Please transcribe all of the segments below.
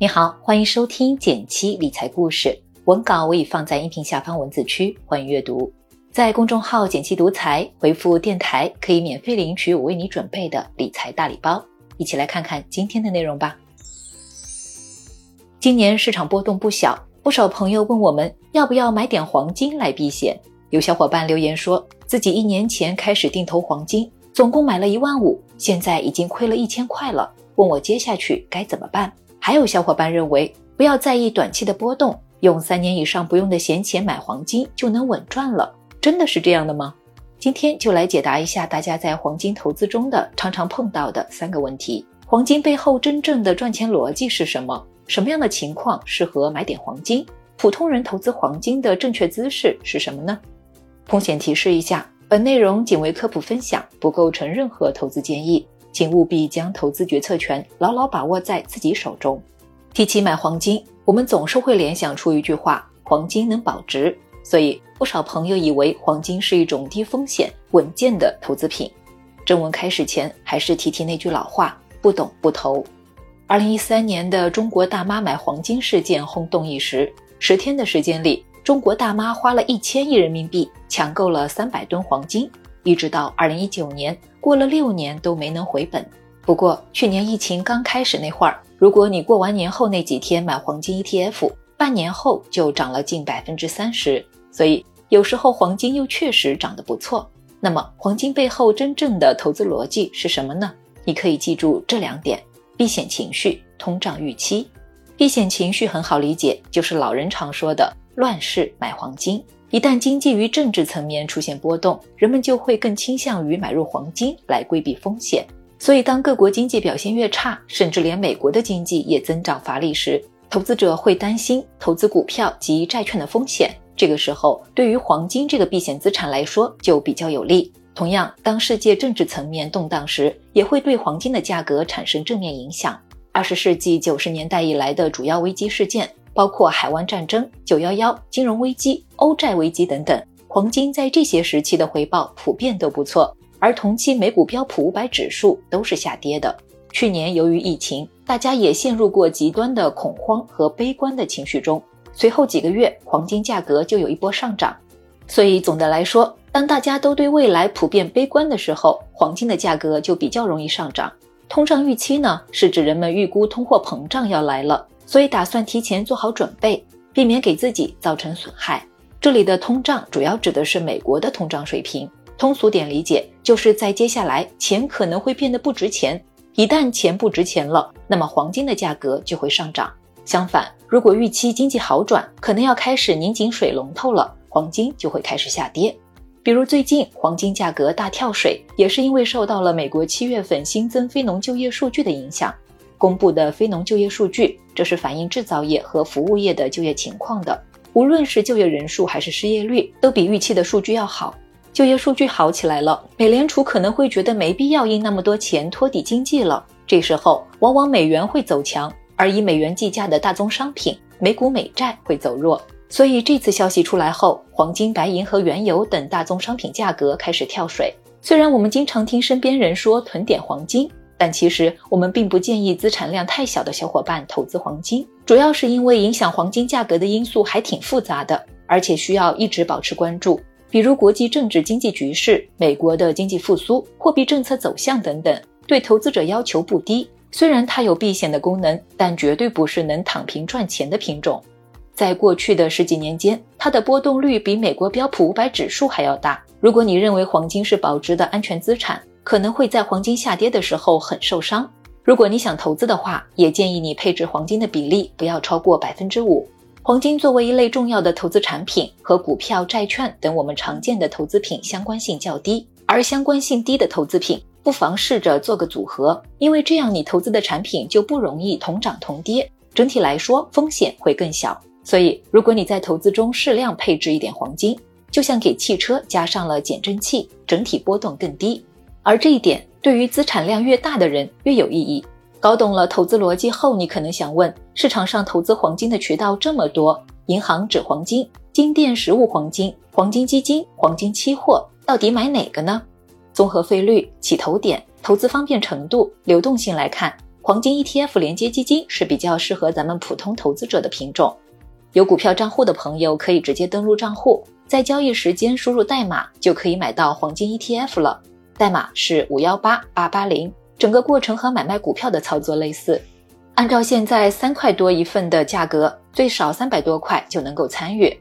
你好，欢迎收听减七理财故事，文稿我已放在音频下方文字区，欢迎阅读。在公众号“减七独裁，回复“电台”可以免费领取我为你准备的理财大礼包。一起来看看今天的内容吧。今年市场波动不小，不少朋友问我们要不要买点黄金来避险。有小伙伴留言说自己一年前开始定投黄金，总共买了一万五，现在已经亏了一千块了，问我接下去该怎么办。还有小伙伴认为，不要在意短期的波动，用三年以上不用的闲钱买黄金就能稳赚了。真的是这样的吗？今天就来解答一下大家在黄金投资中的常常碰到的三个问题：黄金背后真正的赚钱逻辑是什么？什么样的情况适合买点黄金？普通人投资黄金的正确姿势是什么呢？风险提示一下，本内容仅为科普分享，不构成任何投资建议。请务必将投资决策权牢牢把握在自己手中。提起买黄金，我们总是会联想出一句话：“黄金能保值。”所以不少朋友以为黄金是一种低风险、稳健的投资品。正文开始前，还是提提那句老话：不懂不投。二零一三年的中国大妈买黄金事件轰动一时，十天的时间里，中国大妈花了一千亿人民币抢购了三百吨黄金。一直到二零一九年，过了六年都没能回本。不过去年疫情刚开始那会儿，如果你过完年后那几天买黄金 ETF，半年后就涨了近百分之三十。所以有时候黄金又确实涨得不错。那么黄金背后真正的投资逻辑是什么呢？你可以记住这两点：避险情绪、通胀预期。避险情绪很好理解，就是老人常说的“乱世买黄金”。一旦经济与政治层面出现波动，人们就会更倾向于买入黄金来规避风险。所以，当各国经济表现越差，甚至连美国的经济也增长乏力时，投资者会担心投资股票及债券的风险。这个时候，对于黄金这个避险资产来说就比较有利。同样，当世界政治层面动荡时，也会对黄金的价格产生正面影响。二十世纪九十年代以来的主要危机事件。包括海湾战争、九幺幺金融危机、欧债危机等等，黄金在这些时期的回报普遍都不错，而同期美股标普五百指数都是下跌的。去年由于疫情，大家也陷入过极端的恐慌和悲观的情绪中，随后几个月黄金价格就有一波上涨。所以总的来说，当大家都对未来普遍悲观的时候，黄金的价格就比较容易上涨。通胀预期呢，是指人们预估通货膨胀要来了。所以打算提前做好准备，避免给自己造成损害。这里的通胀主要指的是美国的通胀水平。通俗点理解，就是在接下来钱可能会变得不值钱。一旦钱不值钱了，那么黄金的价格就会上涨。相反，如果预期经济好转，可能要开始拧紧水龙头了，黄金就会开始下跌。比如最近黄金价格大跳水，也是因为受到了美国七月份新增非农就业数据的影响。公布的非农就业数据，这是反映制造业和服务业的就业情况的。无论是就业人数还是失业率，都比预期的数据要好。就业数据好起来了，美联储可能会觉得没必要印那么多钱托底经济了。这时候，往往美元会走强，而以美元计价的大宗商品美股美债会走弱。所以这次消息出来后，黄金、白银和原油等大宗商品价格开始跳水。虽然我们经常听身边人说囤点黄金。但其实我们并不建议资产量太小的小伙伴投资黄金，主要是因为影响黄金价格的因素还挺复杂的，而且需要一直保持关注，比如国际政治经济局势、美国的经济复苏、货币政策走向等等，对投资者要求不低。虽然它有避险的功能，但绝对不是能躺平赚钱的品种。在过去的十几年间，它的波动率比美国标普五百指数还要大。如果你认为黄金是保值的安全资产，可能会在黄金下跌的时候很受伤。如果你想投资的话，也建议你配置黄金的比例不要超过百分之五。黄金作为一类重要的投资产品，和股票、债券等我们常见的投资品相关性较低。而相关性低的投资品，不妨试着做个组合，因为这样你投资的产品就不容易同涨同跌，整体来说风险会更小。所以，如果你在投资中适量配置一点黄金，就像给汽车加上了减震器，整体波动更低。而这一点对于资产量越大的人越有意义。搞懂了投资逻辑后，你可能想问：市场上投资黄金的渠道这么多，银行纸黄金、金店实物黄金、黄金基金、黄金期货，到底买哪个呢？综合费率、起投点、投资方便程度、流动性来看，黄金 ETF 连接基金是比较适合咱们普通投资者的品种。有股票账户的朋友可以直接登录账户，在交易时间输入代码就可以买到黄金 ETF 了。代码是五幺八八八零，整个过程和买卖股票的操作类似。按照现在三块多一份的价格，最少三百多块就能够参与。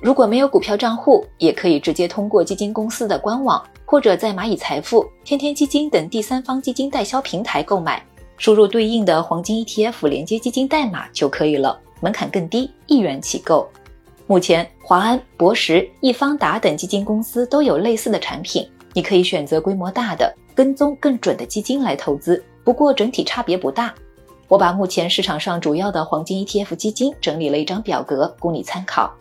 如果没有股票账户，也可以直接通过基金公司的官网，或者在蚂蚁财富、天天基金等第三方基金代销平台购买，输入对应的黄金 ETF 连接基金代码就可以了，门槛更低，一元起购。目前，华安、博时、易方达等基金公司都有类似的产品。你可以选择规模大的、跟踪更准的基金来投资，不过整体差别不大。我把目前市场上主要的黄金 ETF 基金整理了一张表格供你参考。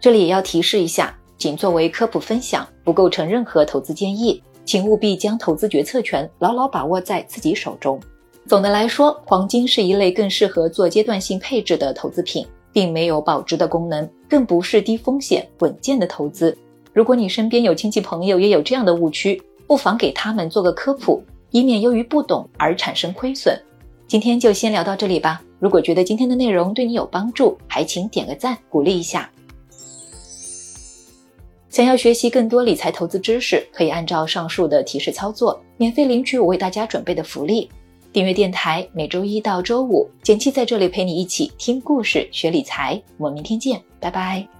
这里也要提示一下，仅作为科普分享，不构成任何投资建议，请务必将投资决策权牢牢把握在自己手中。总的来说，黄金是一类更适合做阶段性配置的投资品，并没有保值的功能，更不是低风险稳健的投资。如果你身边有亲戚朋友也有这样的误区，不妨给他们做个科普，以免由于不懂而产生亏损。今天就先聊到这里吧。如果觉得今天的内容对你有帮助，还请点个赞鼓励一下。想要学习更多理财投资知识，可以按照上述的提示操作，免费领取我为大家准备的福利。订阅电台，每周一到周五，简七在这里陪你一起听故事、学理财。我们明天见，拜拜。